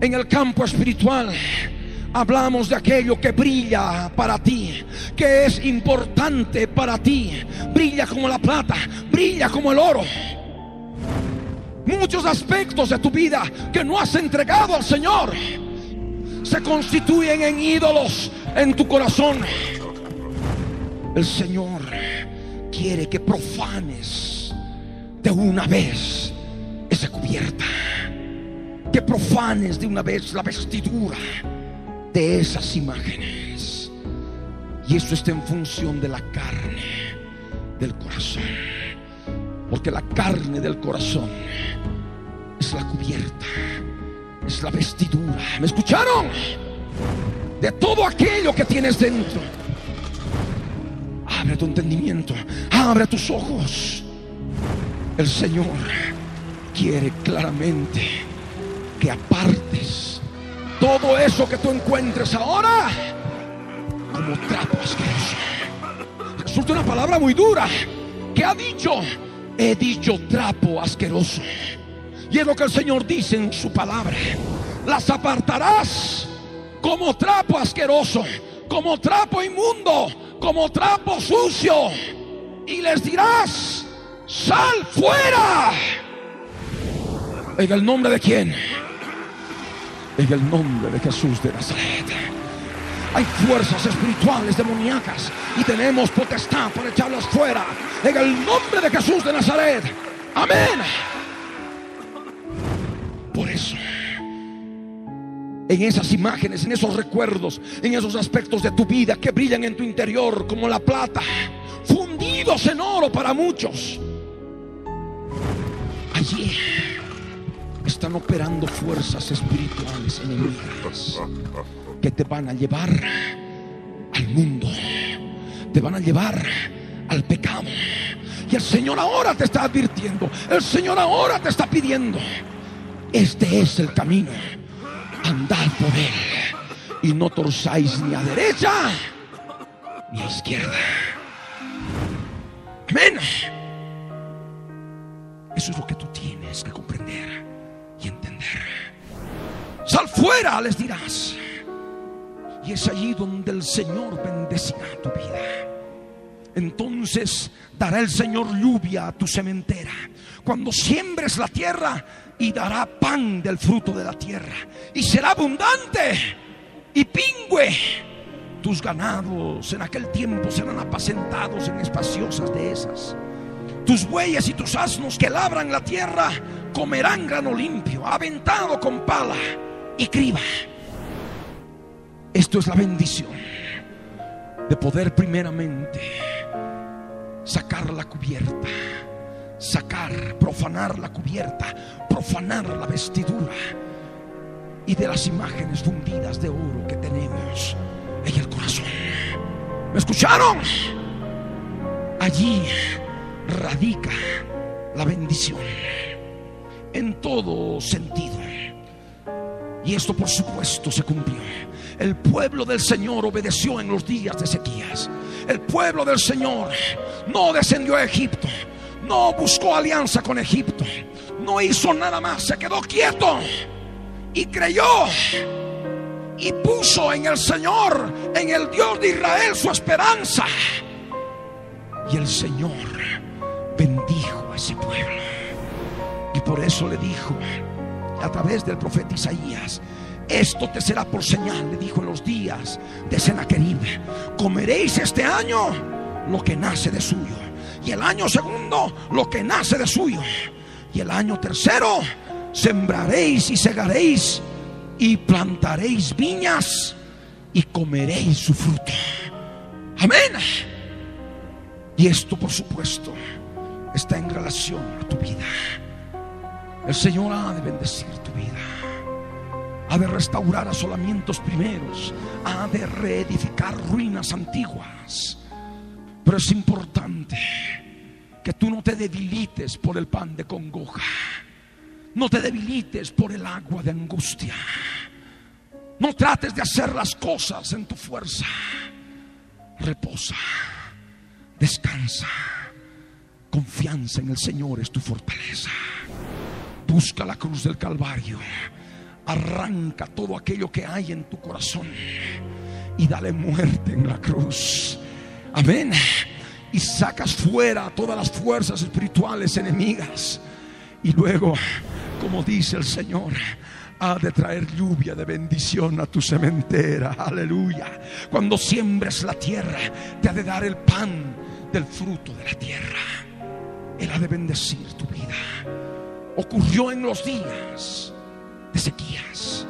en el campo espiritual, hablamos de aquello que brilla para ti, que es importante para ti. Brilla como la plata, brilla como el oro. Muchos aspectos de tu vida que no has entregado al Señor se constituyen en ídolos en tu corazón. El Señor quiere que profanes de una vez esa cubierta. Que profanes de una vez la vestidura de esas imágenes. Y eso está en función de la carne del corazón. Porque la carne del corazón es la cubierta, es la vestidura. ¿Me escucharon? De todo aquello que tienes dentro. Abre tu entendimiento, abre tus ojos. El Señor quiere claramente que apartes todo eso que tú encuentres ahora como trapo asqueroso. Resulta una palabra muy dura que ha dicho, he dicho trapo asqueroso. Y es lo que el Señor dice en su palabra. Las apartarás como trapo asqueroso, como trapo inmundo, como trapo sucio. Y les dirás, sal fuera. En el nombre de quién? En el nombre de Jesús de Nazaret. Hay fuerzas espirituales demoníacas y tenemos potestad para echarlas fuera. En el nombre de Jesús de Nazaret. Amén. Por eso, en esas imágenes, en esos recuerdos, en esos aspectos de tu vida que brillan en tu interior como la plata, fundidos en oro para muchos, allí están operando fuerzas espirituales enemigas que te van a llevar al mundo, te van a llevar al pecado. Y el Señor ahora te está advirtiendo, el Señor ahora te está pidiendo, este es el camino, andad por él y no torzáis ni a derecha ni a izquierda. Amén. Eso es lo que tú tienes que Sal fuera, les dirás. Y es allí donde el Señor bendecirá tu vida. Entonces dará el Señor lluvia a tu cementera. Cuando siembres la tierra y dará pan del fruto de la tierra. Y será abundante y pingüe. Tus ganados en aquel tiempo serán apacentados en espaciosas dehesas. Tus bueyes y tus asnos que labran la tierra comerán grano limpio, aventado con pala y criba. Esto es la bendición de poder primeramente sacar la cubierta, sacar, profanar la cubierta, profanar la vestidura y de las imágenes fundidas de oro que tenemos en el corazón. ¿Me escucharon? Allí radica la bendición en todo sentido. Y esto por supuesto se cumplió. El pueblo del Señor obedeció en los días de sequías. El pueblo del Señor no descendió a Egipto. No buscó alianza con Egipto. No hizo nada más. Se quedó quieto. Y creyó. Y puso en el Señor, en el Dios de Israel, su esperanza. Y el Señor bendijo a ese pueblo. Y por eso le dijo a través del profeta Isaías, esto te será por señal, le dijo en los días de Senaquerib, comeréis este año lo que nace de suyo, y el año segundo lo que nace de suyo, y el año tercero sembraréis y segaréis y plantaréis viñas y comeréis su fruto. Amén. Y esto, por supuesto, está en relación a tu vida. El Señor ha de bendecir tu vida. Ha de restaurar asolamientos primeros. Ha de reedificar ruinas antiguas. Pero es importante que tú no te debilites por el pan de congoja. No te debilites por el agua de angustia. No trates de hacer las cosas en tu fuerza. Reposa. Descansa. Confianza en el Señor es tu fortaleza. Busca la cruz del Calvario. Arranca todo aquello que hay en tu corazón y dale muerte en la cruz. Amén. Y sacas fuera todas las fuerzas espirituales enemigas. Y luego, como dice el Señor, ha de traer lluvia de bendición a tu cementera. Aleluya. Cuando siembres la tierra, te ha de dar el pan del fruto de la tierra. Él ha de bendecir tu vida. Ocurrió en los días de sequías.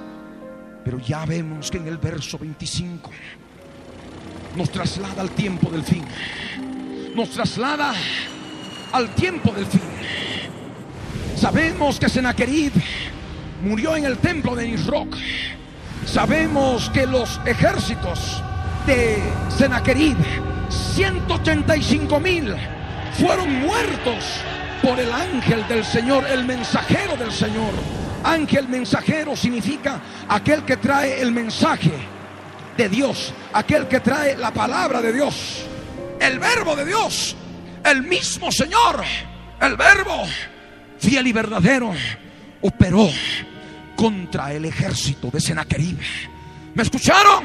Pero ya vemos que en el verso 25 nos traslada al tiempo del fin. Nos traslada al tiempo del fin. Sabemos que Senaquerib murió en el templo de Nisroch. Sabemos que los ejércitos de Senaquerib, 185 mil, fueron muertos por el ángel del Señor, el mensajero del Señor, Ángel mensajero significa aquel que trae el mensaje de Dios, aquel que trae la palabra de Dios, el verbo de Dios, el mismo Señor, el verbo fiel y verdadero, operó contra el ejército de Sennacherib. ¿Me escucharon?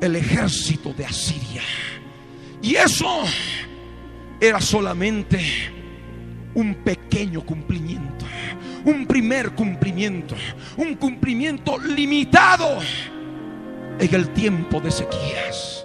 El ejército de Asiria. Y eso era solamente un pequeño cumplimiento, un primer cumplimiento, un cumplimiento limitado en el tiempo de Ezequías.